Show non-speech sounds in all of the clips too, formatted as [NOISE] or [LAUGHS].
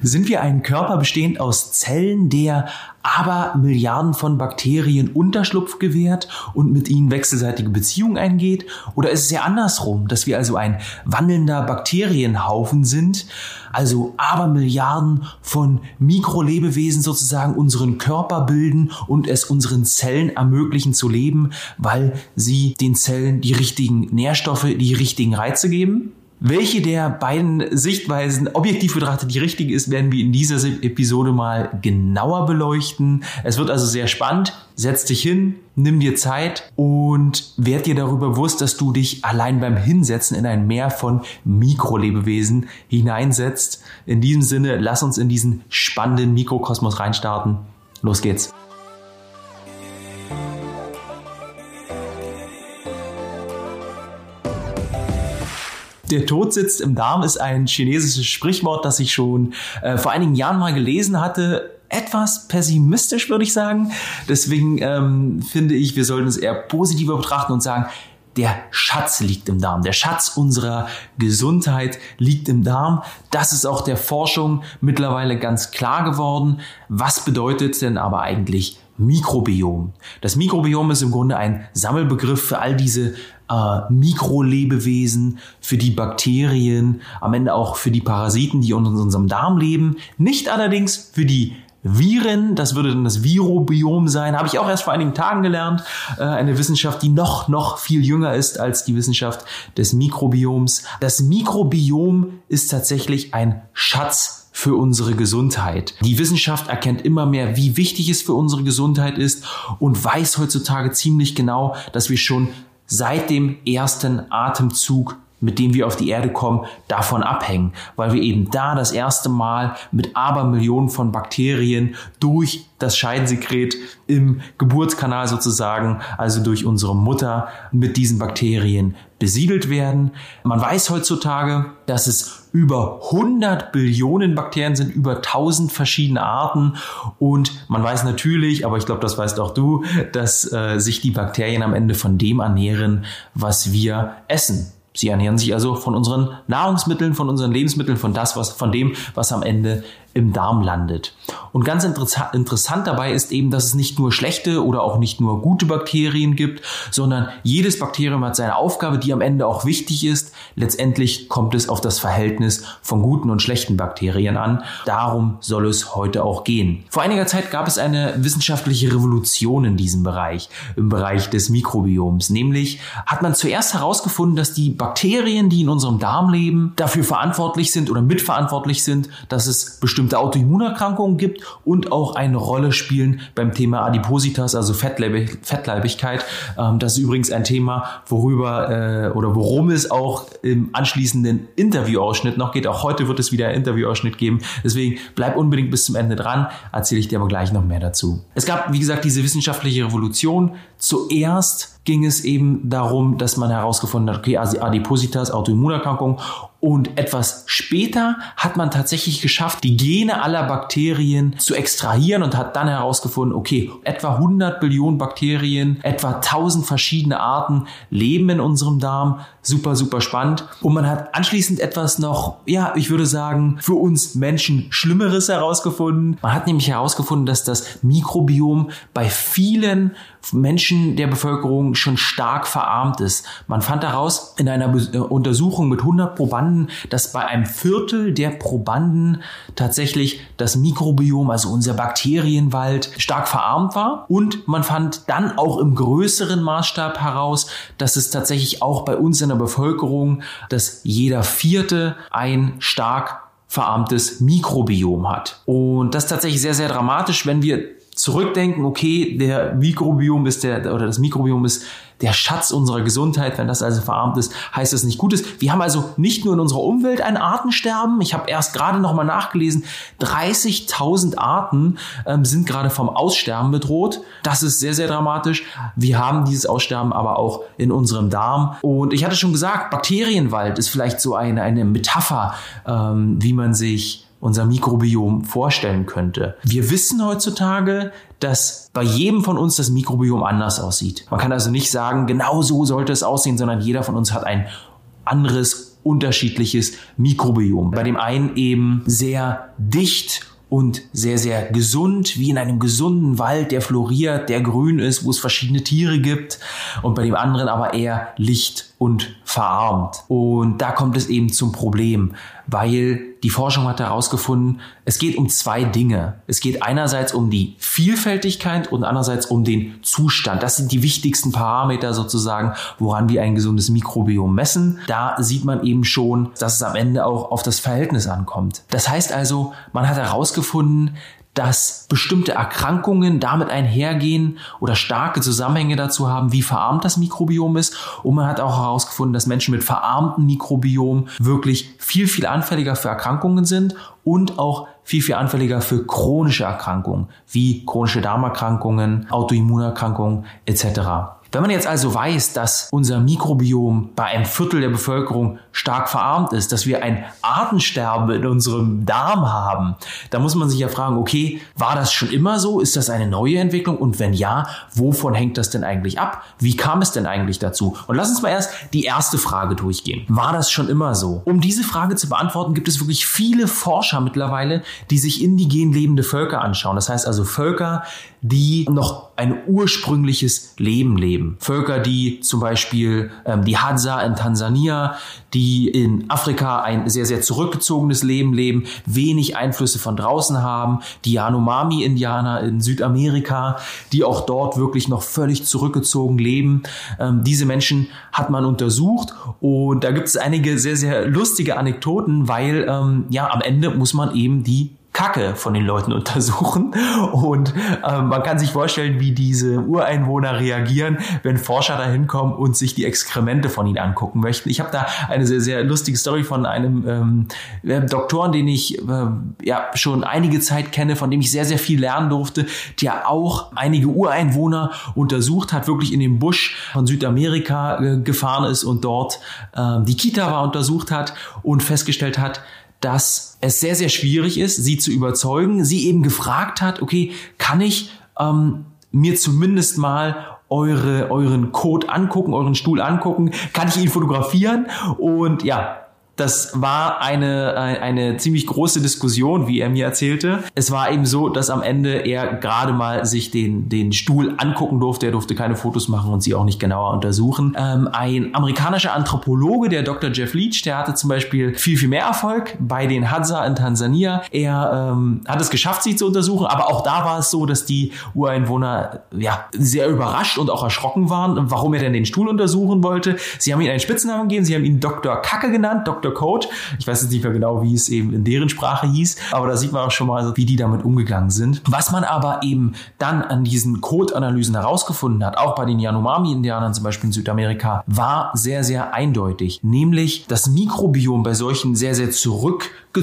Sind wir ein Körper bestehend aus Zellen, der aber Milliarden von Bakterien Unterschlupf gewährt und mit ihnen wechselseitige Beziehungen eingeht? Oder ist es ja andersrum, dass wir also ein wandelnder Bakterienhaufen sind, also aber Milliarden von Mikrolebewesen sozusagen unseren Körper bilden und es unseren Zellen ermöglichen zu leben, weil sie den Zellen die richtigen Nährstoffe, die richtigen Reize geben? Welche der beiden Sichtweisen objektiv betrachtet die richtige ist, werden wir in dieser Episode mal genauer beleuchten. Es wird also sehr spannend. Setz dich hin, nimm dir Zeit und werd dir darüber bewusst, dass du dich allein beim Hinsetzen in ein Meer von Mikrolebewesen hineinsetzt. In diesem Sinne, lass uns in diesen spannenden Mikrokosmos reinstarten. Los geht's. Der Tod sitzt im Darm ist ein chinesisches Sprichwort, das ich schon äh, vor einigen Jahren mal gelesen hatte. Etwas pessimistisch, würde ich sagen. Deswegen ähm, finde ich, wir sollten es eher positiver betrachten und sagen, der Schatz liegt im Darm. Der Schatz unserer Gesundheit liegt im Darm. Das ist auch der Forschung mittlerweile ganz klar geworden. Was bedeutet denn aber eigentlich Mikrobiom? Das Mikrobiom ist im Grunde ein Sammelbegriff für all diese äh, Mikrolebewesen, für die Bakterien, am Ende auch für die Parasiten, die in unserem Darm leben. Nicht allerdings für die Viren, das würde dann das Virobiom sein, habe ich auch erst vor einigen Tagen gelernt. Äh, eine Wissenschaft, die noch, noch viel jünger ist als die Wissenschaft des Mikrobioms. Das Mikrobiom ist tatsächlich ein Schatz für unsere Gesundheit. Die Wissenschaft erkennt immer mehr, wie wichtig es für unsere Gesundheit ist und weiß heutzutage ziemlich genau, dass wir schon seit dem ersten Atemzug mit dem wir auf die Erde kommen, davon abhängen, weil wir eben da das erste Mal mit Abermillionen von Bakterien durch das Scheidensekret im Geburtskanal sozusagen, also durch unsere Mutter, mit diesen Bakterien besiedelt werden. Man weiß heutzutage, dass es über 100 Billionen Bakterien sind, über 1000 verschiedene Arten und man weiß natürlich, aber ich glaube, das weißt auch du, dass äh, sich die Bakterien am Ende von dem ernähren, was wir essen. Sie ernähren sich also von unseren Nahrungsmitteln, von unseren Lebensmitteln, von das, was, von dem, was am Ende im Darm landet. Und ganz interessant dabei ist eben, dass es nicht nur schlechte oder auch nicht nur gute Bakterien gibt, sondern jedes Bakterium hat seine Aufgabe, die am Ende auch wichtig ist. Letztendlich kommt es auf das Verhältnis von guten und schlechten Bakterien an. Darum soll es heute auch gehen. Vor einiger Zeit gab es eine wissenschaftliche Revolution in diesem Bereich, im Bereich des Mikrobioms. Nämlich hat man zuerst herausgefunden, dass die Bakterien, die in unserem Darm leben, dafür verantwortlich sind oder mitverantwortlich sind, dass es bestimmte bestimmte Autoimmunerkrankungen gibt und auch eine Rolle spielen beim Thema Adipositas, also Fettleib Fettleibigkeit. Ähm, das ist übrigens ein Thema, worüber äh, oder worum es auch im anschließenden Interviewausschnitt noch geht. Auch heute wird es wieder einen Interviewausschnitt geben. Deswegen bleib unbedingt bis zum Ende dran. Erzähle ich dir aber gleich noch mehr dazu. Es gab, wie gesagt, diese wissenschaftliche Revolution. Zuerst ging es eben darum, dass man herausgefunden hat, okay, Adipositas, Autoimmunerkrankung. Und etwas später hat man tatsächlich geschafft, die Gene aller Bakterien zu extrahieren und hat dann herausgefunden, okay, etwa 100 Billionen Bakterien, etwa 1000 verschiedene Arten leben in unserem Darm. Super, super spannend. Und man hat anschließend etwas noch, ja, ich würde sagen, für uns Menschen Schlimmeres herausgefunden. Man hat nämlich herausgefunden, dass das Mikrobiom bei vielen Menschen der Bevölkerung schon stark verarmt ist. Man fand daraus in einer äh, Untersuchung mit 100 Probanden, dass bei einem Viertel der Probanden tatsächlich das Mikrobiom, also unser Bakterienwald, stark verarmt war. Und man fand dann auch im größeren Maßstab heraus, dass es tatsächlich auch bei uns in der Bevölkerung, dass jeder Vierte ein stark verarmtes Mikrobiom hat. Und das ist tatsächlich sehr, sehr dramatisch, wenn wir zurückdenken, okay, der Mikrobiom ist der, oder das Mikrobiom ist der Schatz unserer Gesundheit. Wenn das also verarmt ist, heißt das nicht Gutes. Wir haben also nicht nur in unserer Umwelt ein Artensterben. Ich habe erst gerade nochmal nachgelesen, 30.000 Arten ähm, sind gerade vom Aussterben bedroht. Das ist sehr, sehr dramatisch. Wir haben dieses Aussterben aber auch in unserem Darm. Und ich hatte schon gesagt, Bakterienwald ist vielleicht so eine, eine Metapher, ähm, wie man sich unser Mikrobiom vorstellen könnte. Wir wissen heutzutage, dass bei jedem von uns das Mikrobiom anders aussieht. Man kann also nicht sagen, genau so sollte es aussehen, sondern jeder von uns hat ein anderes unterschiedliches Mikrobiom. Bei dem einen eben sehr dicht und sehr, sehr gesund, wie in einem gesunden Wald, der floriert, der grün ist, wo es verschiedene Tiere gibt und bei dem anderen aber eher licht und verarmt. Und da kommt es eben zum Problem, weil die Forschung hat herausgefunden, es geht um zwei Dinge. Es geht einerseits um die Vielfältigkeit und andererseits um den Zustand. Das sind die wichtigsten Parameter sozusagen, woran wir ein gesundes Mikrobiom messen. Da sieht man eben schon, dass es am Ende auch auf das Verhältnis ankommt. Das heißt also, man hat herausgefunden, dass bestimmte Erkrankungen damit einhergehen oder starke Zusammenhänge dazu haben, wie verarmt das Mikrobiom ist. Und man hat auch herausgefunden, dass Menschen mit verarmtem Mikrobiom wirklich viel, viel anfälliger für Erkrankungen sind und auch viel, viel anfälliger für chronische Erkrankungen wie chronische Darmerkrankungen, Autoimmunerkrankungen etc. Wenn man jetzt also weiß, dass unser Mikrobiom bei einem Viertel der Bevölkerung stark verarmt ist, dass wir ein Artensterben in unserem Darm haben, da muss man sich ja fragen, okay, war das schon immer so? Ist das eine neue Entwicklung? Und wenn ja, wovon hängt das denn eigentlich ab? Wie kam es denn eigentlich dazu? Und lass uns mal erst die erste Frage durchgehen. War das schon immer so? Um diese Frage zu beantworten, gibt es wirklich viele Forscher mittlerweile, die sich indigen lebende Völker anschauen. Das heißt also Völker, die noch ein ursprüngliches Leben leben. Völker, die zum Beispiel ähm, die Hadza in Tansania, die in Afrika ein sehr, sehr zurückgezogenes Leben leben, wenig Einflüsse von draußen haben, die Yanomami-Indianer in Südamerika, die auch dort wirklich noch völlig zurückgezogen leben. Ähm, diese Menschen hat man untersucht und da gibt es einige sehr, sehr lustige Anekdoten, weil ähm, ja am Ende muss man eben die Kacke von den Leuten [LAUGHS] untersuchen. Und ähm, man kann sich vorstellen, wie diese Ureinwohner reagieren, wenn Forscher da hinkommen und sich die Exkremente von ihnen angucken möchten. Ich habe da eine sehr, sehr lustige Story von einem ähm, äh, Doktoren, den ich äh, ja schon einige Zeit kenne, von dem ich sehr, sehr viel lernen durfte, der auch einige Ureinwohner untersucht hat, wirklich in den Busch von Südamerika äh, gefahren ist und dort äh, die Kita war untersucht hat und festgestellt hat, dass es sehr, sehr schwierig ist, sie zu überzeugen. Sie eben gefragt hat, okay, kann ich ähm, mir zumindest mal eure, euren Code angucken, euren Stuhl angucken, kann ich ihn fotografieren und ja, das war eine, eine ziemlich große Diskussion, wie er mir erzählte. Es war eben so, dass am Ende er gerade mal sich den, den Stuhl angucken durfte. Er durfte keine Fotos machen und sie auch nicht genauer untersuchen. Ähm, ein amerikanischer Anthropologe, der Dr. Jeff Leach, der hatte zum Beispiel viel, viel mehr Erfolg bei den Hadza in Tansania. Er ähm, hat es geschafft, sie zu untersuchen, aber auch da war es so, dass die Ureinwohner ja sehr überrascht und auch erschrocken waren, warum er denn den Stuhl untersuchen wollte. Sie haben ihm einen Spitznamen gegeben, sie haben ihn Dr. Kacke genannt, Dr. Dr. Code. Ich weiß jetzt nicht mehr genau, wie es eben in deren Sprache hieß, aber da sieht man auch schon mal, wie die damit umgegangen sind. Was man aber eben dann an diesen Code-Analysen herausgefunden hat, auch bei den Yanomami-Indianern zum Beispiel in Südamerika, war sehr, sehr eindeutig. Nämlich das Mikrobiom bei solchen sehr, sehr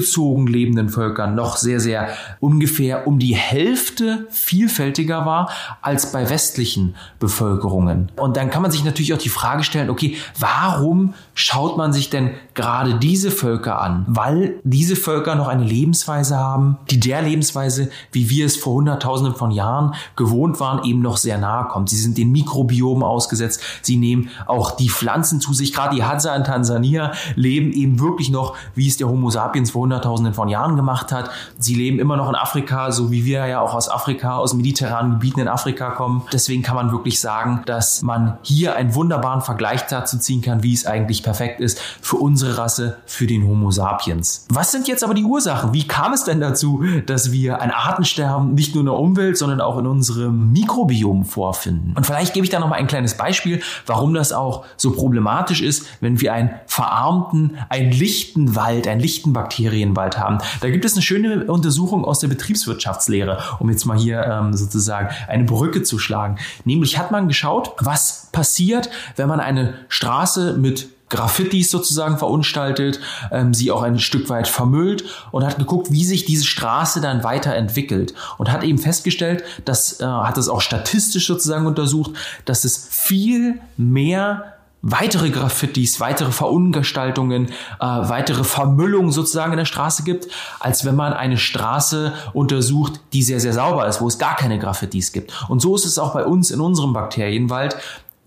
zurückgezogen lebenden Völkern noch sehr, sehr ungefähr um die Hälfte vielfältiger war als bei westlichen Bevölkerungen. Und dann kann man sich natürlich auch die Frage stellen, okay, warum schaut man sich denn gerade diese Völker an, weil diese Völker noch eine Lebensweise haben, die der Lebensweise, wie wir es vor Hunderttausenden von Jahren gewohnt waren, eben noch sehr nahe kommt. Sie sind den Mikrobiomen ausgesetzt, sie nehmen auch die Pflanzen zu sich. Gerade die Hadza in Tansania leben eben wirklich noch, wie es der Homo sapiens vor Hunderttausenden von Jahren gemacht hat. Sie leben immer noch in Afrika, so wie wir ja auch aus Afrika, aus mediterranen Gebieten in Afrika kommen. Deswegen kann man wirklich sagen, dass man hier einen wunderbaren Vergleich dazu ziehen kann, wie es eigentlich perfekt ist für unsere Rasse für den Homo sapiens. Was sind jetzt aber die Ursachen? Wie kam es denn dazu, dass wir ein Artensterben nicht nur in der Umwelt, sondern auch in unserem Mikrobiom vorfinden? Und vielleicht gebe ich da noch mal ein kleines Beispiel, warum das auch so problematisch ist, wenn wir einen verarmten, einen lichten Wald, einen lichten Bakterienwald haben. Da gibt es eine schöne Untersuchung aus der Betriebswirtschaftslehre, um jetzt mal hier ähm, sozusagen eine Brücke zu schlagen. Nämlich hat man geschaut, was passiert, wenn man eine Straße mit Graffitis sozusagen verunstaltet, ähm, sie auch ein Stück weit vermüllt und hat geguckt, wie sich diese Straße dann weiterentwickelt und hat eben festgestellt, dass äh, hat es auch statistisch sozusagen untersucht, dass es viel mehr weitere Graffitis, weitere Verungestaltungen, äh, weitere Vermüllung sozusagen in der Straße gibt, als wenn man eine Straße untersucht, die sehr, sehr sauber ist, wo es gar keine Graffitis gibt. Und so ist es auch bei uns in unserem Bakterienwald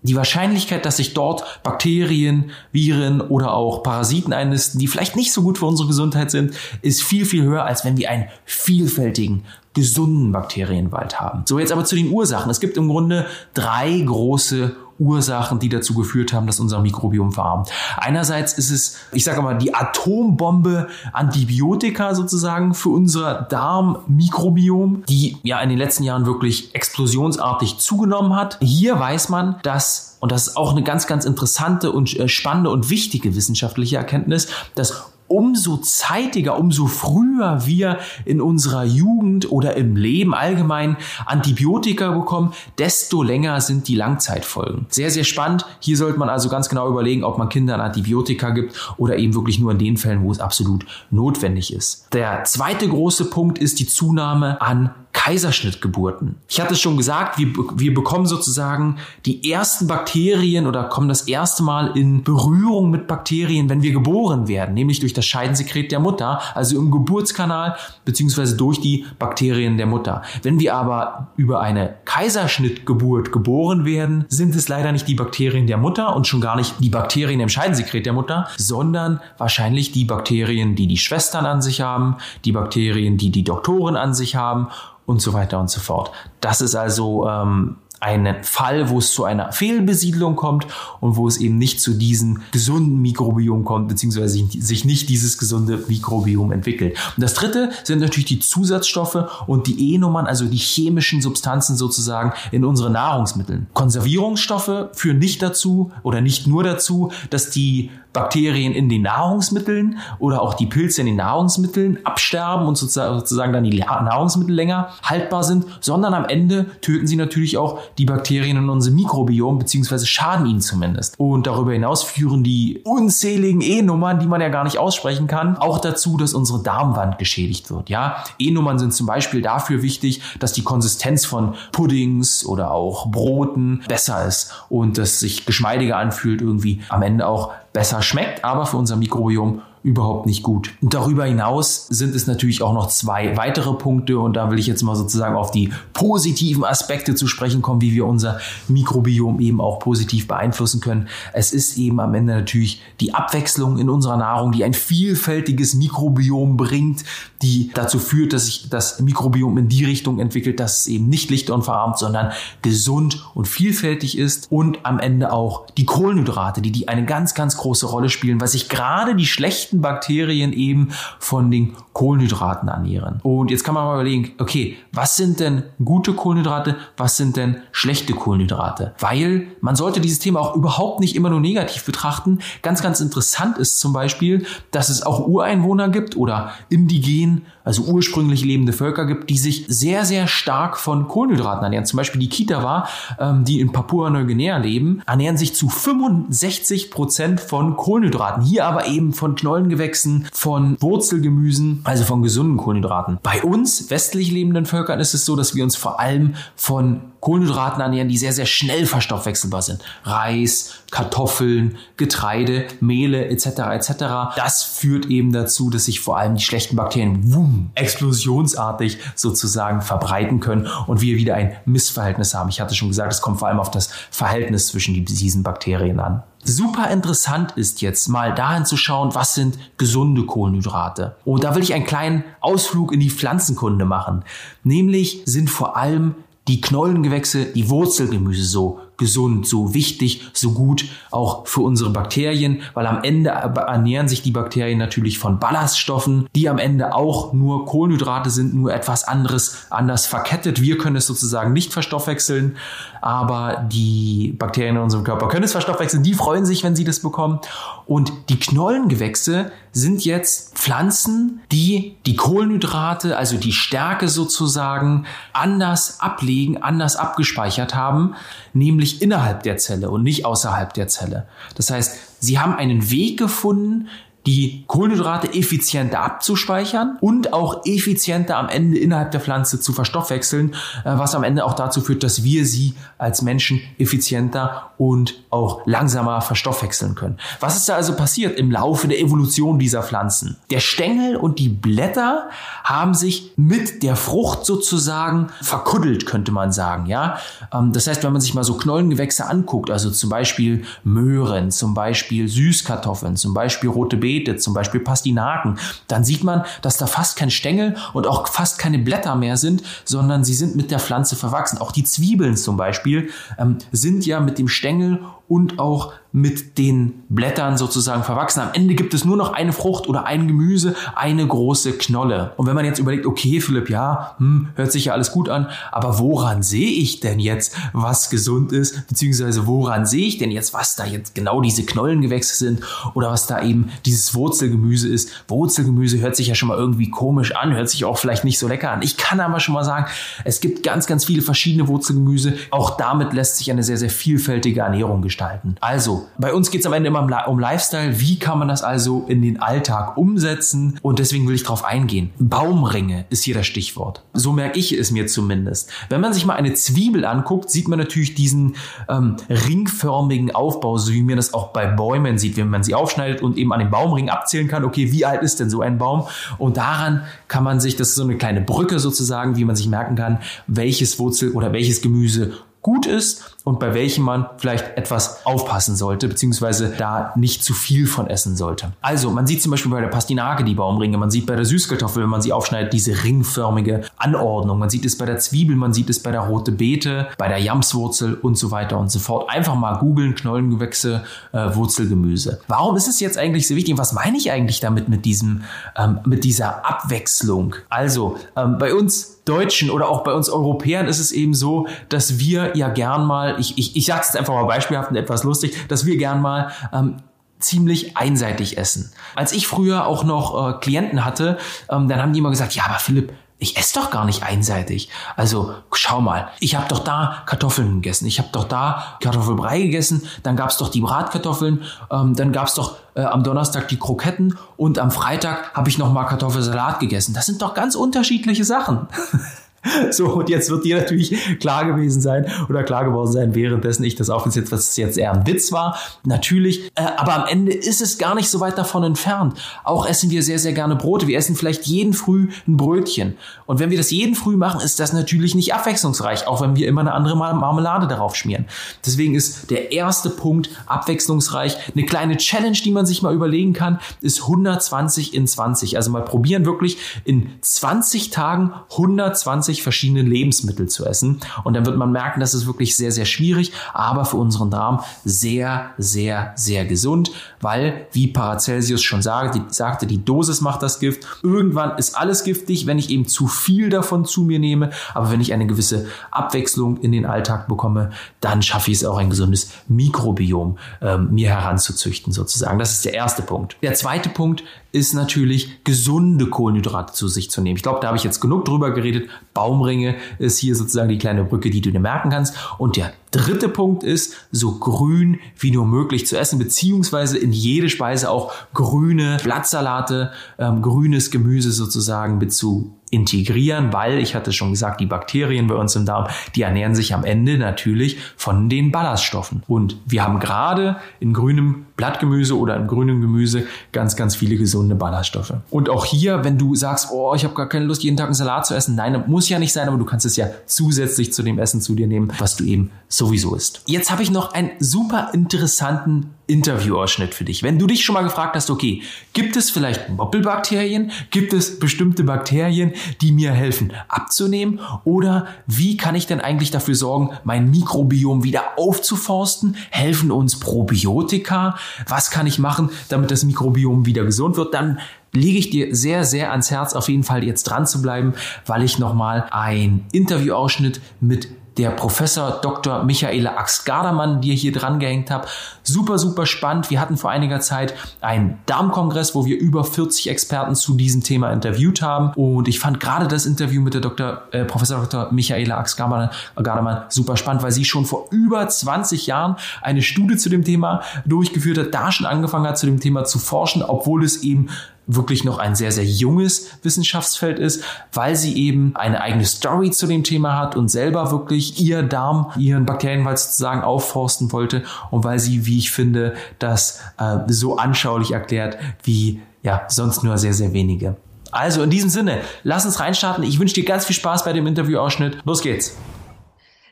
die Wahrscheinlichkeit, dass sich dort Bakterien, Viren oder auch Parasiten einnisten, die vielleicht nicht so gut für unsere Gesundheit sind, ist viel, viel höher, als wenn wir einen vielfältigen, gesunden Bakterienwald haben. So, jetzt aber zu den Ursachen. Es gibt im Grunde drei große Ursachen, die dazu geführt haben, dass unser Mikrobiom verarmt. Einerseits ist es, ich sage mal, die Atombombe Antibiotika sozusagen für unser Darmmikrobiom, die ja in den letzten Jahren wirklich explosionsartig zugenommen hat. Hier weiß man, dass und das ist auch eine ganz, ganz interessante und äh, spannende und wichtige wissenschaftliche Erkenntnis, dass umso zeitiger, umso früher wir in unserer Jugend oder im Leben allgemein Antibiotika bekommen, desto länger sind die Langzeitfolgen. Sehr, sehr spannend. Hier sollte man also ganz genau überlegen, ob man Kindern Antibiotika gibt oder eben wirklich nur in den Fällen, wo es absolut notwendig ist. Der zweite große Punkt ist die Zunahme an Kaiserschnittgeburten. Ich hatte es schon gesagt, wir, wir bekommen sozusagen die ersten Bakterien oder kommen das erste Mal in Berührung mit Bakterien, wenn wir geboren werden, nämlich durch das Scheidensekret der Mutter, also im Geburtskanal beziehungsweise durch die Bakterien der Mutter. Wenn wir aber über eine Kaiserschnittgeburt geboren werden, sind es leider nicht die Bakterien der Mutter und schon gar nicht die Bakterien im Scheidensekret der Mutter, sondern wahrscheinlich die Bakterien, die die Schwestern an sich haben, die Bakterien, die die Doktoren an sich haben und so weiter und so fort. Das ist also ähm, einen Fall, wo es zu einer Fehlbesiedlung kommt und wo es eben nicht zu diesem gesunden Mikrobiom kommt, beziehungsweise sich nicht dieses gesunde Mikrobiom entwickelt. Und das dritte sind natürlich die Zusatzstoffe und die E-Nummern, also die chemischen Substanzen sozusagen in unseren Nahrungsmitteln. Konservierungsstoffe führen nicht dazu oder nicht nur dazu, dass die Bakterien in den Nahrungsmitteln oder auch die Pilze in den Nahrungsmitteln absterben und sozusagen dann die Nahrungsmittel länger haltbar sind, sondern am Ende töten sie natürlich auch die Bakterien in unserem Mikrobiom beziehungsweise schaden ihnen zumindest. Und darüber hinaus führen die unzähligen E-Nummern, die man ja gar nicht aussprechen kann, auch dazu, dass unsere Darmwand geschädigt wird. Ja, E-Nummern sind zum Beispiel dafür wichtig, dass die Konsistenz von Puddings oder auch Broten besser ist und das sich geschmeidiger anfühlt, irgendwie am Ende auch besser schmeckt, aber für unser Mikrobiom überhaupt nicht gut. Und darüber hinaus sind es natürlich auch noch zwei weitere Punkte und da will ich jetzt mal sozusagen auf die positiven Aspekte zu sprechen kommen, wie wir unser Mikrobiom eben auch positiv beeinflussen können. Es ist eben am Ende natürlich die Abwechslung in unserer Nahrung, die ein vielfältiges Mikrobiom bringt, die dazu führt, dass sich das Mikrobiom in die Richtung entwickelt, dass es eben nicht licht und verarmt, sondern gesund und vielfältig ist und am Ende auch die Kohlenhydrate, die die eine ganz, ganz große Rolle spielen, weil sich gerade die schlechten schlechten Bakterien eben von den Kohlenhydraten ernähren. Und jetzt kann man mal überlegen, okay, was sind denn gute Kohlenhydrate, was sind denn schlechte Kohlenhydrate? Weil man sollte dieses Thema auch überhaupt nicht immer nur negativ betrachten. Ganz, ganz interessant ist zum Beispiel, dass es auch Ureinwohner gibt oder indigen, also ursprünglich lebende Völker gibt, die sich sehr, sehr stark von Kohlenhydraten ernähren. Zum Beispiel die Kitawa, ähm, die in Papua-Neuguinea leben, ernähren sich zu 65 Prozent von Kohlenhydraten. Hier aber eben von Knollengewächsen, von Wurzelgemüsen, also von gesunden Kohlenhydraten. Bei uns westlich lebenden Völkern ist es so, dass wir uns vor allem von Kohlenhydraten ernähren, die sehr, sehr schnell verstoffwechselbar sind. Reis, Kartoffeln, Getreide, Mehle etc. etc. Das führt eben dazu, dass sich vor allem die schlechten Bakterien wum, explosionsartig sozusagen verbreiten können und wir wieder ein Missverhältnis haben. Ich hatte schon gesagt, es kommt vor allem auf das Verhältnis zwischen diesen Bakterien an. Super interessant ist jetzt mal dahin zu schauen, was sind gesunde Kohlenhydrate. Und da will ich einen kleinen Ausflug in die Pflanzenkunde machen. Nämlich sind vor allem die Knollengewächse, die Wurzelgemüse so gesund, so wichtig, so gut auch für unsere Bakterien, weil am Ende ernähren sich die Bakterien natürlich von Ballaststoffen, die am Ende auch nur Kohlenhydrate sind, nur etwas anderes, anders verkettet. Wir können es sozusagen nicht verstoffwechseln, aber die Bakterien in unserem Körper können es verstoffwechseln. Die freuen sich, wenn sie das bekommen. Und die Knollengewächse sind jetzt Pflanzen, die die Kohlenhydrate, also die Stärke sozusagen anders ablegen, anders abgespeichert haben, nämlich nämlich innerhalb der Zelle und nicht außerhalb der Zelle. Das heißt, sie haben einen Weg gefunden, die Kohlenhydrate effizienter abzuspeichern und auch effizienter am Ende innerhalb der Pflanze zu verstoffwechseln, äh, was am Ende auch dazu führt, dass wir sie als Menschen effizienter und auch langsamer verstoffwechseln können. Was ist da also passiert im Laufe der Evolution dieser Pflanzen? Der Stängel und die Blätter haben sich mit der Frucht sozusagen verkuddelt, könnte man sagen, ja. Ähm, das heißt, wenn man sich mal so Knollengewächse anguckt, also zum Beispiel Möhren, zum Beispiel Süßkartoffeln, zum Beispiel rote Beete, Beete, zum Beispiel Pastinaken, dann sieht man, dass da fast kein Stängel und auch fast keine Blätter mehr sind, sondern sie sind mit der Pflanze verwachsen. Auch die Zwiebeln zum Beispiel ähm, sind ja mit dem Stängel und auch mit den Blättern sozusagen verwachsen. Am Ende gibt es nur noch eine Frucht oder ein Gemüse, eine große Knolle. Und wenn man jetzt überlegt, okay, Philipp, ja, hm, hört sich ja alles gut an, aber woran sehe ich denn jetzt, was gesund ist, beziehungsweise woran sehe ich denn jetzt, was da jetzt genau diese Knollengewächse sind oder was da eben dieses Wurzelgemüse ist. Wurzelgemüse hört sich ja schon mal irgendwie komisch an, hört sich auch vielleicht nicht so lecker an. Ich kann aber schon mal sagen, es gibt ganz, ganz viele verschiedene Wurzelgemüse. Auch damit lässt sich eine sehr, sehr vielfältige Ernährung gestalten gestalten. Also, bei uns geht es am Ende immer um Lifestyle. Wie kann man das also in den Alltag umsetzen? Und deswegen will ich darauf eingehen. Baumringe ist hier das Stichwort. So merke ich es mir zumindest. Wenn man sich mal eine Zwiebel anguckt, sieht man natürlich diesen ähm, ringförmigen Aufbau, so wie man das auch bei Bäumen sieht, wenn man sie aufschneidet und eben an den Baumring abzählen kann, okay, wie alt ist denn so ein Baum? Und daran kann man sich, das ist so eine kleine Brücke sozusagen, wie man sich merken kann, welches Wurzel oder welches Gemüse gut ist und bei welchem man vielleicht etwas aufpassen sollte, beziehungsweise da nicht zu viel von essen sollte. Also, man sieht zum Beispiel bei der Pastinake die Baumringe, man sieht bei der Süßkartoffel, wenn man sie aufschneidet, diese ringförmige Anordnung. Man sieht es bei der Zwiebel, man sieht es bei der rote Beete, bei der Jamswurzel und so weiter und so fort. Einfach mal googeln, Knollengewächse, äh, Wurzelgemüse. Warum ist es jetzt eigentlich so wichtig? Was meine ich eigentlich damit mit diesem, ähm, mit dieser Abwechslung? Also, ähm, bei uns Deutschen oder auch bei uns Europäern ist es eben so, dass wir ja gern mal, ich, ich, ich sage es einfach mal beispielhaft und etwas lustig, dass wir gern mal ähm, ziemlich einseitig essen. Als ich früher auch noch äh, Klienten hatte, ähm, dann haben die immer gesagt, ja, aber Philipp, ich esse doch gar nicht einseitig. Also schau mal, ich habe doch da Kartoffeln gegessen, ich habe doch da Kartoffelbrei gegessen, dann gab's doch die Bratkartoffeln, ähm, dann gab's doch äh, am Donnerstag die Kroketten und am Freitag habe ich noch mal Kartoffelsalat gegessen. Das sind doch ganz unterschiedliche Sachen. [LAUGHS] [LAUGHS] So, und jetzt wird dir natürlich klar gewesen sein oder klar geworden sein, währenddessen ich das auch jetzt, was jetzt eher ein Witz war. Natürlich, äh, aber am Ende ist es gar nicht so weit davon entfernt. Auch essen wir sehr, sehr gerne Brote. Wir essen vielleicht jeden Früh ein Brötchen. Und wenn wir das jeden Früh machen, ist das natürlich nicht abwechslungsreich, auch wenn wir immer eine andere Marmelade darauf schmieren. Deswegen ist der erste Punkt abwechslungsreich. Eine kleine Challenge, die man sich mal überlegen kann, ist 120 in 20. Also mal probieren, wirklich in 20 Tagen 120 20 verschiedene Lebensmittel zu essen. Und dann wird man merken, das ist wirklich sehr, sehr schwierig, aber für unseren Darm sehr, sehr, sehr gesund, weil, wie Paracelsius schon sagte, die, sagte, die Dosis macht das Gift. Irgendwann ist alles giftig, wenn ich eben zu viel davon zu mir nehme. Aber wenn ich eine gewisse Abwechslung in den Alltag bekomme, dann schaffe ich es auch ein gesundes Mikrobiom ähm, mir heranzuzüchten sozusagen. Das ist der erste Punkt. Der zweite Punkt ist natürlich gesunde Kohlenhydrate zu sich zu nehmen. Ich glaube, da habe ich jetzt genug drüber geredet. Baumringe ist hier sozusagen die kleine Brücke, die du dir merken kannst. Und der dritte Punkt ist, so grün wie nur möglich zu essen, beziehungsweise in jede Speise auch grüne Blattsalate, ähm, grünes Gemüse sozusagen mit zu integrieren, weil ich hatte schon gesagt, die Bakterien bei uns im Darm, die ernähren sich am Ende natürlich von den Ballaststoffen. Und wir haben gerade in grünem Blattgemüse oder in grünem Gemüse ganz, ganz viele gesunde Ballaststoffe. Und auch hier, wenn du sagst, oh, ich habe gar keine Lust, jeden Tag einen Salat zu essen, nein, muss ja nicht sein, aber du kannst es ja zusätzlich zu dem Essen zu dir nehmen, was du eben sowieso isst. Jetzt habe ich noch einen super interessanten Interviewausschnitt für dich. Wenn du dich schon mal gefragt hast, okay, gibt es vielleicht Moppelbakterien? Gibt es bestimmte Bakterien, die mir helfen abzunehmen? Oder wie kann ich denn eigentlich dafür sorgen, mein Mikrobiom wieder aufzuforsten? Helfen uns Probiotika? Was kann ich machen, damit das Mikrobiom wieder gesund wird? Dann lege ich dir sehr, sehr ans Herz, auf jeden Fall jetzt dran zu bleiben, weil ich nochmal ein Interviewausschnitt mit der Professor Dr. Michaela Axt-Gardermann, die ihr hier dran gehängt habt. Super, super spannend. Wir hatten vor einiger Zeit einen Darmkongress, wo wir über 40 Experten zu diesem Thema interviewt haben. Und ich fand gerade das Interview mit der Dr. Äh, Professor Dr. Michaela Axt-Gardermann super spannend, weil sie schon vor über 20 Jahren eine Studie zu dem Thema durchgeführt hat, da schon angefangen hat, zu dem Thema zu forschen, obwohl es eben wirklich noch ein sehr, sehr junges Wissenschaftsfeld ist, weil sie eben eine eigene Story zu dem Thema hat und selber wirklich ihr Darm, ihren Bakterienwald sozusagen aufforsten wollte und weil sie, wie ich finde, das äh, so anschaulich erklärt, wie ja sonst nur sehr, sehr wenige. Also in diesem Sinne, lass uns reinstarten. Ich wünsche dir ganz viel Spaß bei dem Interviewausschnitt. Los geht's.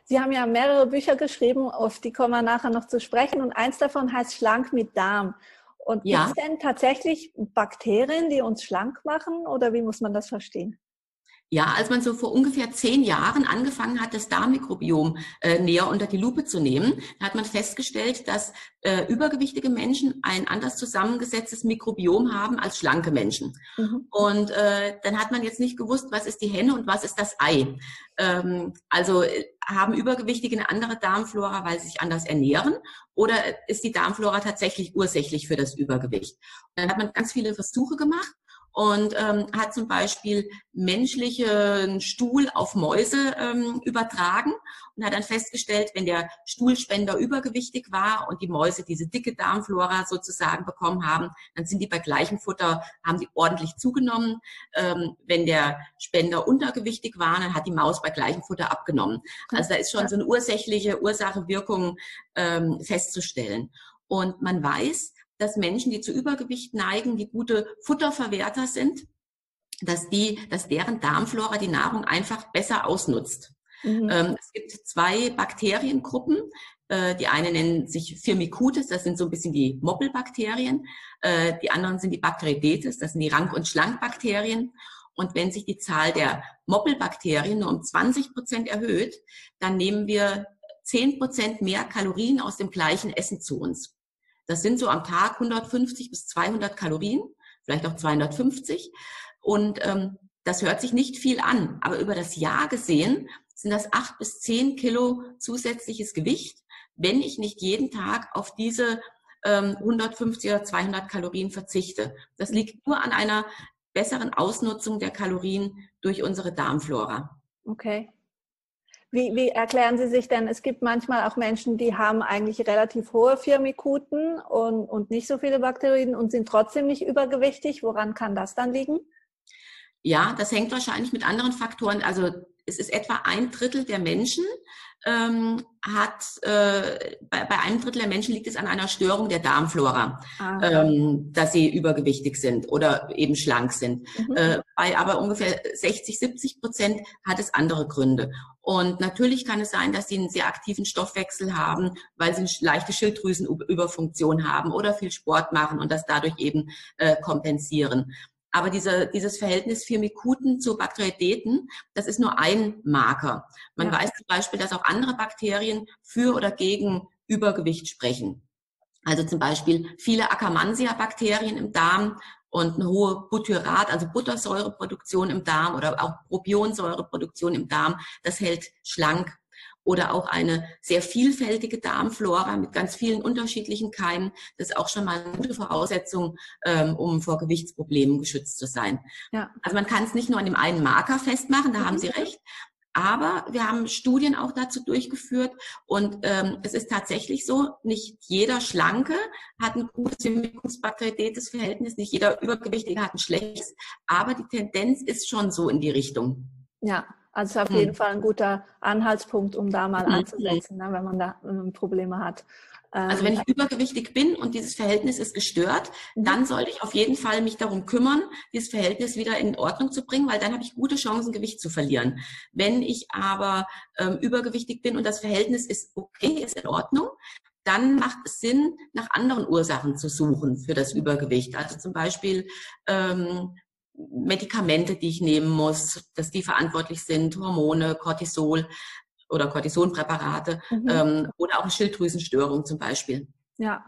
Sie haben ja mehrere Bücher geschrieben, auf die kommen wir nachher noch zu sprechen. Und eins davon heißt Schlank mit Darm. Und ja. gibt es denn tatsächlich Bakterien, die uns schlank machen oder wie muss man das verstehen? Ja, als man so vor ungefähr zehn Jahren angefangen hat, das Darmmikrobiom äh, näher unter die Lupe zu nehmen, hat man festgestellt, dass äh, übergewichtige Menschen ein anders zusammengesetztes Mikrobiom haben als schlanke Menschen. Mhm. Und äh, dann hat man jetzt nicht gewusst, was ist die Henne und was ist das Ei. Ähm, also äh, haben Übergewichtige eine andere Darmflora, weil sie sich anders ernähren? Oder ist die Darmflora tatsächlich ursächlich für das Übergewicht? Und dann hat man ganz viele Versuche gemacht und ähm, hat zum Beispiel menschlichen Stuhl auf Mäuse ähm, übertragen und hat dann festgestellt, wenn der Stuhlspender übergewichtig war und die Mäuse diese dicke Darmflora sozusagen bekommen haben, dann sind die bei gleichem Futter, haben die ordentlich zugenommen. Ähm, wenn der Spender untergewichtig war, dann hat die Maus bei gleichem Futter abgenommen. Also da ist schon so eine ursächliche Ursache-Wirkung ähm, festzustellen. Und man weiß, dass Menschen, die zu Übergewicht neigen, die gute Futterverwerter sind, dass die, dass deren Darmflora die Nahrung einfach besser ausnutzt. Mhm. Ähm, es gibt zwei Bakteriengruppen. Äh, die eine nennen sich Firmicutes, das sind so ein bisschen die Moppelbakterien. Äh, die anderen sind die Bacteroidetes, das sind die Rank- und Schlankbakterien. Und wenn sich die Zahl der Moppelbakterien nur um 20 Prozent erhöht, dann nehmen wir 10 Prozent mehr Kalorien aus dem gleichen Essen zu uns. Das sind so am Tag 150 bis 200 Kalorien, vielleicht auch 250. Und ähm, das hört sich nicht viel an, aber über das Jahr gesehen sind das acht bis zehn Kilo zusätzliches Gewicht, wenn ich nicht jeden Tag auf diese ähm, 150 oder 200 Kalorien verzichte. Das liegt nur an einer besseren Ausnutzung der Kalorien durch unsere Darmflora. Okay. Wie, wie erklären Sie sich denn, es gibt manchmal auch Menschen, die haben eigentlich relativ hohe Firmikuten und, und nicht so viele Bakterien und sind trotzdem nicht übergewichtig. Woran kann das dann liegen? Ja, das hängt wahrscheinlich mit anderen Faktoren. Also es ist etwa ein Drittel der Menschen ähm, hat, äh, bei, bei einem Drittel der Menschen liegt es an einer Störung der Darmflora, ah. ähm, dass sie übergewichtig sind oder eben schlank sind. Mhm. Äh, bei aber ungefähr 60, 70 Prozent hat es andere Gründe. Und natürlich kann es sein, dass sie einen sehr aktiven Stoffwechsel haben, weil sie eine leichte Schilddrüsenüberfunktion haben oder viel Sport machen und das dadurch eben äh, kompensieren. Aber dieser, dieses Verhältnis Firmikuten zu Bakteriodeten, das ist nur ein Marker. Man ja. weiß zum Beispiel, dass auch andere Bakterien für oder gegen Übergewicht sprechen. Also zum Beispiel viele Akkermansia-Bakterien im Darm und eine hohe Butyrat, also Buttersäureproduktion im Darm oder auch Propionsäureproduktion im Darm, das hält schlank oder auch eine sehr vielfältige Darmflora mit ganz vielen unterschiedlichen Keimen. Das ist auch schon mal eine gute Voraussetzung, ähm, um vor Gewichtsproblemen geschützt zu sein. Ja. Also man kann es nicht nur an dem einen Marker festmachen, da mhm. haben Sie recht. Aber wir haben Studien auch dazu durchgeführt und ähm, es ist tatsächlich so, nicht jeder Schlanke hat ein gutes Mimikums-Bakteriidetes-Verhältnis, nicht jeder Übergewichtige hat ein schlechtes, aber die Tendenz ist schon so in die Richtung. Ja, also auf jeden hm. Fall ein guter Anhaltspunkt, um da mal hm. anzusetzen, ne, wenn man da äh, Probleme hat. Also wenn ich ähm, übergewichtig bin und dieses Verhältnis ist gestört, mhm. dann sollte ich auf jeden Fall mich darum kümmern, dieses Verhältnis wieder in Ordnung zu bringen, weil dann habe ich gute Chancen, Gewicht zu verlieren. Wenn ich aber ähm, übergewichtig bin und das Verhältnis ist okay, ist in Ordnung, dann macht es Sinn, nach anderen Ursachen zu suchen für das Übergewicht. Also zum Beispiel ähm, Medikamente, die ich nehmen muss, dass die verantwortlich sind, Hormone, Cortisol oder Cortisonpräparate mhm. ähm, oder auch eine Schilddrüsenstörung zum Beispiel. Ja,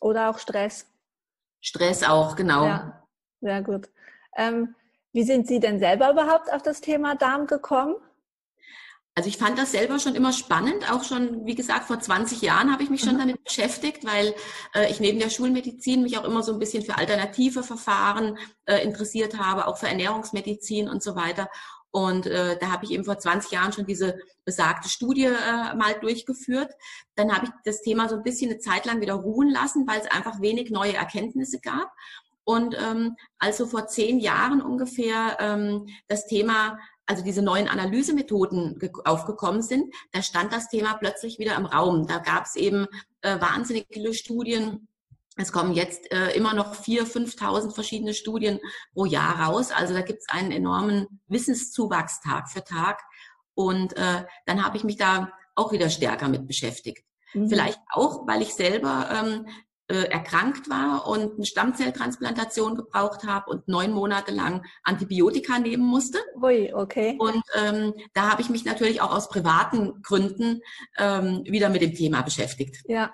oder auch Stress. Stress auch, genau. Ja, sehr gut. Ähm, wie sind Sie denn selber überhaupt auf das Thema Darm gekommen? Also ich fand das selber schon immer spannend, auch schon, wie gesagt, vor 20 Jahren habe ich mich schon mhm. damit beschäftigt, weil äh, ich neben der Schulmedizin mich auch immer so ein bisschen für alternative Verfahren äh, interessiert habe, auch für Ernährungsmedizin und so weiter. Und äh, da habe ich eben vor 20 Jahren schon diese besagte Studie äh, mal durchgeführt. Dann habe ich das Thema so ein bisschen eine Zeit lang wieder ruhen lassen, weil es einfach wenig neue Erkenntnisse gab. Und ähm, also vor zehn Jahren ungefähr ähm, das Thema also diese neuen Analysemethoden aufgekommen sind, da stand das Thema plötzlich wieder im Raum. Da gab es eben äh, wahnsinnig viele Studien. Es kommen jetzt äh, immer noch vier, 5.000 verschiedene Studien pro Jahr raus. Also da gibt es einen enormen Wissenszuwachs Tag für Tag. Und äh, dann habe ich mich da auch wieder stärker mit beschäftigt. Mhm. Vielleicht auch, weil ich selber ähm, äh, erkrankt war und eine Stammzelltransplantation gebraucht habe und neun Monate lang Antibiotika nehmen musste. Ui, okay. Und ähm, da habe ich mich natürlich auch aus privaten Gründen ähm, wieder mit dem Thema beschäftigt. Ja.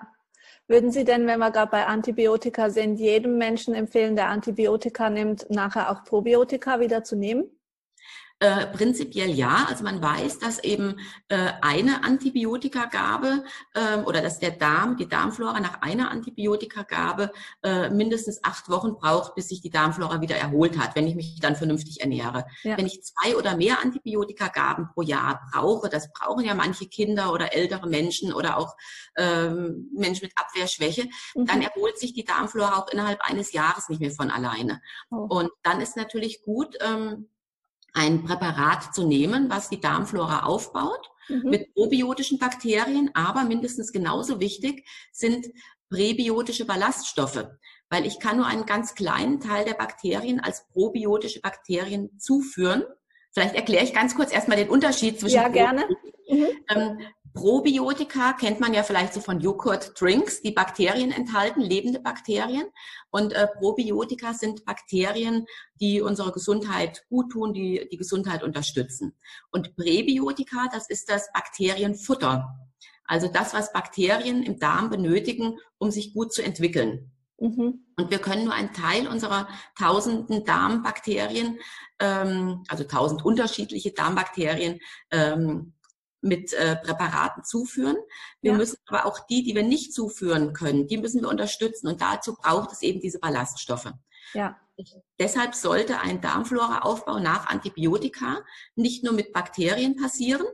Würden Sie denn, wenn wir gerade bei Antibiotika sind, jedem Menschen empfehlen, der Antibiotika nimmt, nachher auch Probiotika wieder zu nehmen? Äh, prinzipiell ja. Also man weiß, dass eben äh, eine Antibiotikagabe äh, oder dass der Darm, die Darmflora nach einer Antibiotikagabe äh, mindestens acht Wochen braucht, bis sich die Darmflora wieder erholt hat, wenn ich mich dann vernünftig ernähre. Ja. Wenn ich zwei oder mehr Antibiotikagaben pro Jahr brauche, das brauchen ja manche Kinder oder ältere Menschen oder auch ähm, Menschen mit Abwehrschwäche, mhm. dann erholt sich die Darmflora auch innerhalb eines Jahres nicht mehr von alleine. Oh. Und dann ist natürlich gut, ähm, ein Präparat zu nehmen, was die Darmflora aufbaut, mhm. mit probiotischen Bakterien, aber mindestens genauso wichtig sind präbiotische Ballaststoffe, weil ich kann nur einen ganz kleinen Teil der Bakterien als probiotische Bakterien zuführen. Vielleicht erkläre ich ganz kurz erstmal den Unterschied zwischen ja, gerne. Mhm. Ähm, Probiotika kennt man ja vielleicht so von Joghurt-Drinks, die Bakterien enthalten, lebende Bakterien. Und äh, Probiotika sind Bakterien, die unsere Gesundheit gut tun, die die Gesundheit unterstützen. Und Präbiotika, das ist das Bakterienfutter. Also das, was Bakterien im Darm benötigen, um sich gut zu entwickeln. Mhm. Und wir können nur einen Teil unserer tausenden Darmbakterien, ähm, also tausend unterschiedliche Darmbakterien, ähm, mit äh, Präparaten zuführen. Wir ja. müssen aber auch die, die wir nicht zuführen können, die müssen wir unterstützen. Und dazu braucht es eben diese Ballaststoffe. Ja. Deshalb sollte ein Darmfloraaufbau nach Antibiotika nicht nur mit Bakterien passieren,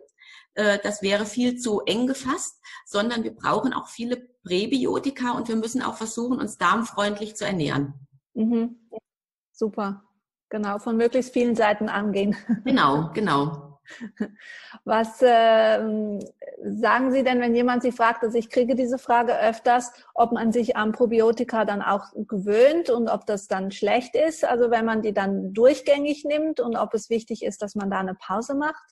äh, das wäre viel zu eng gefasst, sondern wir brauchen auch viele Präbiotika und wir müssen auch versuchen, uns darmfreundlich zu ernähren. Mhm. Super. Genau, von möglichst vielen Seiten angehen. Genau, genau. [LAUGHS] Was äh, sagen Sie denn, wenn jemand Sie fragt, also ich kriege diese Frage öfters, ob man sich an Probiotika dann auch gewöhnt und ob das dann schlecht ist, also wenn man die dann durchgängig nimmt und ob es wichtig ist, dass man da eine Pause macht?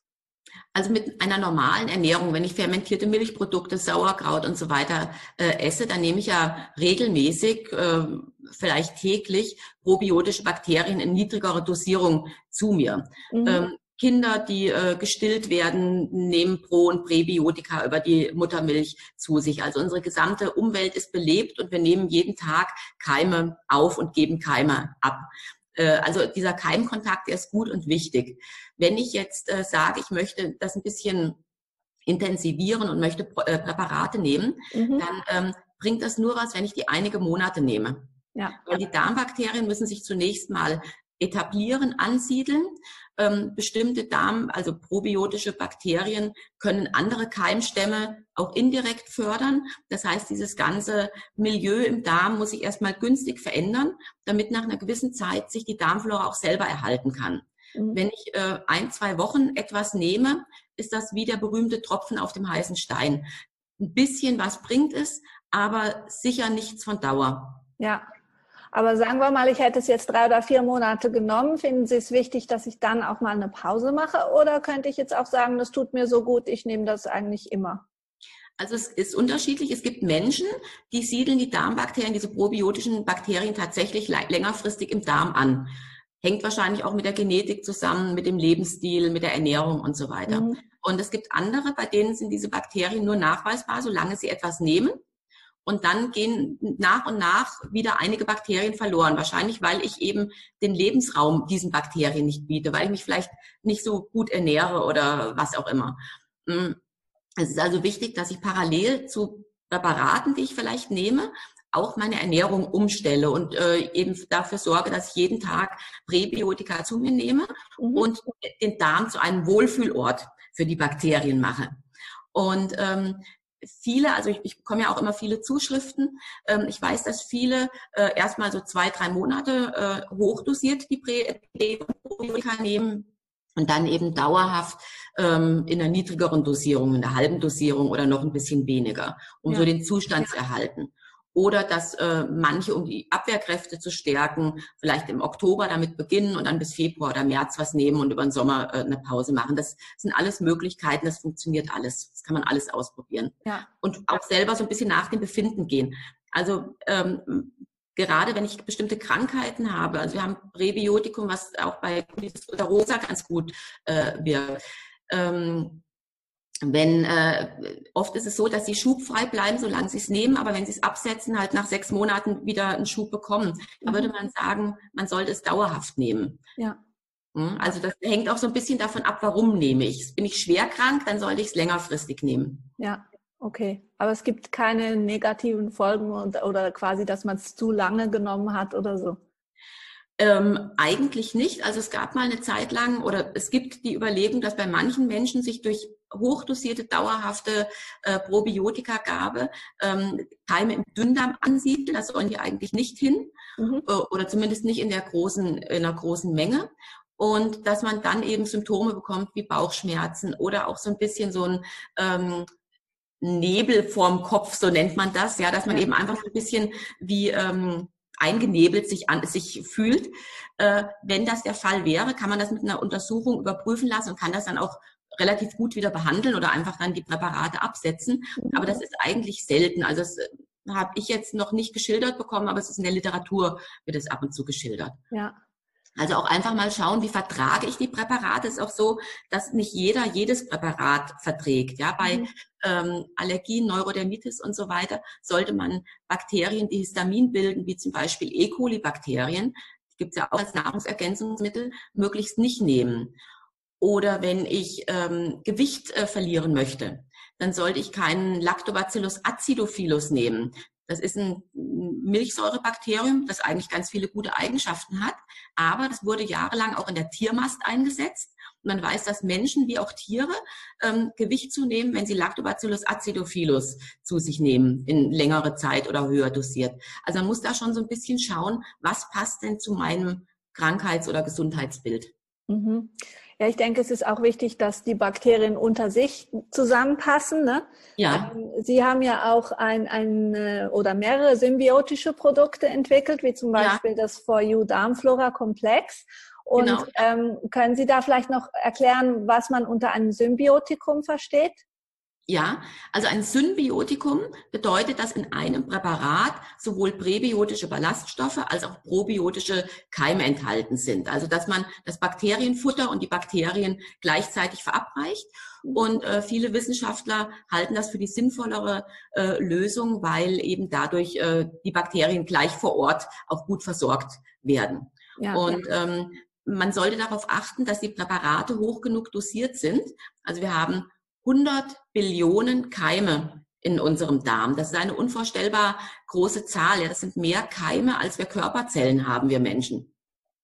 Also mit einer normalen Ernährung, wenn ich fermentierte Milchprodukte, Sauerkraut und so weiter äh, esse, dann nehme ich ja regelmäßig, äh, vielleicht täglich, probiotische Bakterien in niedrigerer Dosierung zu mir. Mhm. Ähm, Kinder, die äh, gestillt werden, nehmen Pro- und Präbiotika über die Muttermilch zu sich. Also unsere gesamte Umwelt ist belebt und wir nehmen jeden Tag Keime auf und geben Keime ab. Äh, also dieser Keimkontakt ist gut und wichtig. Wenn ich jetzt äh, sage, ich möchte das ein bisschen intensivieren und möchte äh, Präparate nehmen, mhm. dann ähm, bringt das nur was, wenn ich die einige Monate nehme. Ja. Weil die Darmbakterien müssen sich zunächst mal etablieren, ansiedeln. Ähm, bestimmte Darm, also probiotische Bakterien können andere Keimstämme auch indirekt fördern. Das heißt, dieses ganze Milieu im Darm muss sich erstmal günstig verändern, damit nach einer gewissen Zeit sich die Darmflora auch selber erhalten kann. Mhm. Wenn ich äh, ein, zwei Wochen etwas nehme, ist das wie der berühmte Tropfen auf dem heißen Stein. Ein bisschen was bringt es, aber sicher nichts von Dauer. Ja, aber sagen wir mal, ich hätte es jetzt drei oder vier Monate genommen. Finden Sie es wichtig, dass ich dann auch mal eine Pause mache? Oder könnte ich jetzt auch sagen, das tut mir so gut, ich nehme das eigentlich immer? Also es ist unterschiedlich. Es gibt Menschen, die siedeln die Darmbakterien, diese probiotischen Bakterien tatsächlich längerfristig im Darm an. Hängt wahrscheinlich auch mit der Genetik zusammen, mit dem Lebensstil, mit der Ernährung und so weiter. Mhm. Und es gibt andere, bei denen sind diese Bakterien nur nachweisbar, solange sie etwas nehmen. Und dann gehen nach und nach wieder einige Bakterien verloren. Wahrscheinlich, weil ich eben den Lebensraum diesen Bakterien nicht biete, weil ich mich vielleicht nicht so gut ernähre oder was auch immer. Mm, es ist also wichtig, dass ich parallel zu Präparaten, die ich vielleicht nehme, auch meine Ernährung umstelle und äh, eben dafür sorge, dass ich jeden Tag Präbiotika zu mir nehme mhm. und den Darm zu einem Wohlfühlort für die Bakterien mache. Und ähm, viele, also ich, ich bekomme ja auch immer viele Zuschriften. Ähm, ich weiß, dass viele äh, erstmal so zwei, drei Monate äh, hochdosiert die Präbiotika nehmen und dann eben dauerhaft ähm, in einer niedrigeren Dosierung, in der halben Dosierung oder noch ein bisschen weniger, um ja. so den Zustand ja. zu erhalten oder dass äh, manche, um die Abwehrkräfte zu stärken, vielleicht im Oktober damit beginnen und dann bis Februar oder März was nehmen und über den Sommer äh, eine Pause machen. Das sind alles Möglichkeiten, das funktioniert alles. Das kann man alles ausprobieren. Ja. Und auch selber so ein bisschen nach dem Befinden gehen. Also ähm, gerade wenn ich bestimmte Krankheiten habe, also wir haben Präbiotikum, was auch bei Rosa ganz gut äh, wirkt. Ähm, wenn äh, oft ist es so, dass sie schubfrei bleiben, solange sie es nehmen, aber wenn sie es absetzen, halt nach sechs Monaten wieder einen Schub bekommen. Da mhm. würde man sagen, man sollte es dauerhaft nehmen. Ja. Hm, also das hängt auch so ein bisschen davon ab, warum nehme ich es. Bin ich schwer krank, dann sollte ich es längerfristig nehmen. Ja, okay. Aber es gibt keine negativen Folgen oder quasi, dass man es zu lange genommen hat oder so. Ähm, eigentlich nicht. Also es gab mal eine Zeit lang oder es gibt die Überlegung, dass bei manchen Menschen sich durch hochdosierte, dauerhafte äh, Probiotikagabe ähm, Keime im Dünndarm ansiedeln. Da sollen die eigentlich nicht hin mhm. äh, oder zumindest nicht in der großen, in einer großen Menge. Und dass man dann eben Symptome bekommt wie Bauchschmerzen oder auch so ein bisschen so ein ähm, Nebel vorm Kopf, so nennt man das, ja, dass man eben einfach so ein bisschen wie ähm, eingenebelt sich an sich fühlt. Äh, wenn das der Fall wäre, kann man das mit einer Untersuchung überprüfen lassen und kann das dann auch relativ gut wieder behandeln oder einfach dann die Präparate absetzen. Aber das ist eigentlich selten. Also das äh, habe ich jetzt noch nicht geschildert bekommen, aber es ist in der Literatur wird es ab und zu geschildert. Ja. Also auch einfach mal schauen, wie vertrage ich die Präparate. Es ist auch so, dass nicht jeder jedes Präparat verträgt. Ja, bei mhm. ähm, Allergien, Neurodermitis und so weiter sollte man Bakterien, die Histamin bilden, wie zum Beispiel E. coli-Bakterien, gibt es ja auch als Nahrungsergänzungsmittel, möglichst nicht nehmen. Oder wenn ich ähm, Gewicht äh, verlieren möchte, dann sollte ich keinen Lactobacillus acidophilus nehmen. Das ist ein Milchsäurebakterium, das eigentlich ganz viele gute Eigenschaften hat, aber das wurde jahrelang auch in der Tiermast eingesetzt. Und man weiß, dass Menschen wie auch Tiere ähm, Gewicht zunehmen, wenn sie Lactobacillus acidophilus zu sich nehmen, in längere Zeit oder höher dosiert. Also man muss da schon so ein bisschen schauen, was passt denn zu meinem Krankheits- oder Gesundheitsbild. Mhm. Ja, ich denke, es ist auch wichtig, dass die Bakterien unter sich zusammenpassen. Ne? Ja. Ähm, Sie haben ja auch ein, ein äh, oder mehrere symbiotische Produkte entwickelt, wie zum Beispiel ja. das For You Darmflora Komplex. Und genau. ähm, können Sie da vielleicht noch erklären, was man unter einem Symbiotikum versteht? Ja, also ein Symbiotikum bedeutet, dass in einem Präparat sowohl präbiotische Ballaststoffe als auch probiotische Keime enthalten sind. Also dass man das Bakterienfutter und die Bakterien gleichzeitig verabreicht. Und äh, viele Wissenschaftler halten das für die sinnvollere äh, Lösung, weil eben dadurch äh, die Bakterien gleich vor Ort auch gut versorgt werden. Ja, und ähm, man sollte darauf achten, dass die Präparate hoch genug dosiert sind. Also wir haben 100 Billionen Keime in unserem Darm. Das ist eine unvorstellbar große Zahl. Ja, das sind mehr Keime, als wir Körperzellen haben, wir Menschen.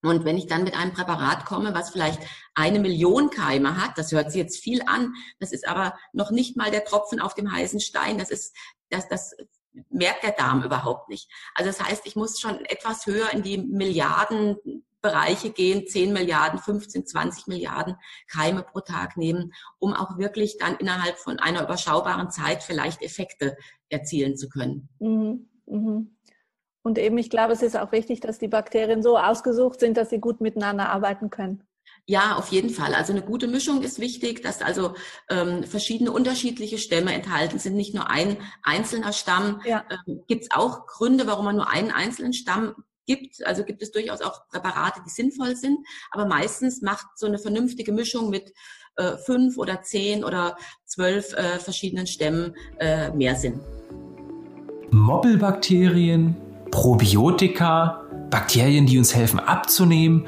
Und wenn ich dann mit einem Präparat komme, was vielleicht eine Million Keime hat, das hört sich jetzt viel an, das ist aber noch nicht mal der Tropfen auf dem heißen Stein. Das ist, das, das merkt der Darm überhaupt nicht. Also das heißt, ich muss schon etwas höher in die Milliarden Bereiche gehen, 10 Milliarden, 15, 20 Milliarden Keime pro Tag nehmen, um auch wirklich dann innerhalb von einer überschaubaren Zeit vielleicht Effekte erzielen zu können. Mhm. Mhm. Und eben, ich glaube, es ist auch wichtig, dass die Bakterien so ausgesucht sind, dass sie gut miteinander arbeiten können. Ja, auf jeden Fall. Also eine gute Mischung ist wichtig, dass also ähm, verschiedene unterschiedliche Stämme enthalten sind, nicht nur ein einzelner Stamm. Ja. Ähm, Gibt es auch Gründe, warum man nur einen einzelnen Stamm gibt. Also gibt es durchaus auch Präparate, die sinnvoll sind, aber meistens macht so eine vernünftige Mischung mit äh, fünf oder zehn oder zwölf äh, verschiedenen Stämmen äh, mehr Sinn. Mobbelbakterien, Probiotika, Bakterien, die uns helfen abzunehmen,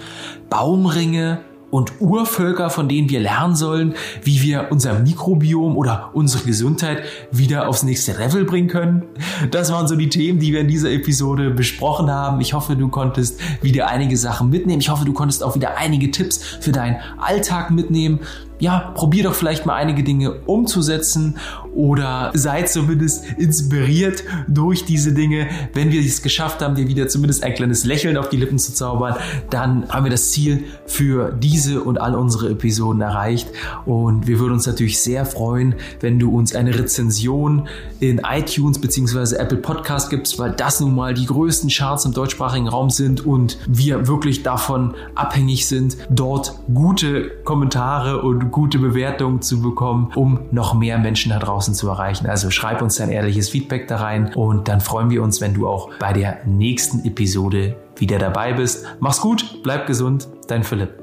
Baumringe und Urvölker, von denen wir lernen sollen, wie wir unser Mikrobiom oder unsere Gesundheit wieder aufs nächste Level bringen können. Das waren so die Themen, die wir in dieser Episode besprochen haben. Ich hoffe, du konntest wieder einige Sachen mitnehmen. Ich hoffe, du konntest auch wieder einige Tipps für deinen Alltag mitnehmen ja, probier doch vielleicht mal einige Dinge umzusetzen oder seid zumindest inspiriert durch diese Dinge. Wenn wir es geschafft haben, dir wieder zumindest ein kleines Lächeln auf die Lippen zu zaubern, dann haben wir das Ziel für diese und all unsere Episoden erreicht. Und wir würden uns natürlich sehr freuen, wenn du uns eine Rezension in iTunes bzw. Apple Podcast gibst, weil das nun mal die größten Charts im deutschsprachigen Raum sind und wir wirklich davon abhängig sind, dort gute Kommentare und gute Bewertungen zu bekommen, um noch mehr Menschen da draußen zu erreichen. Also schreib uns dein ehrliches Feedback da rein und dann freuen wir uns, wenn du auch bei der nächsten Episode wieder dabei bist. Mach's gut, bleib gesund, dein Philipp.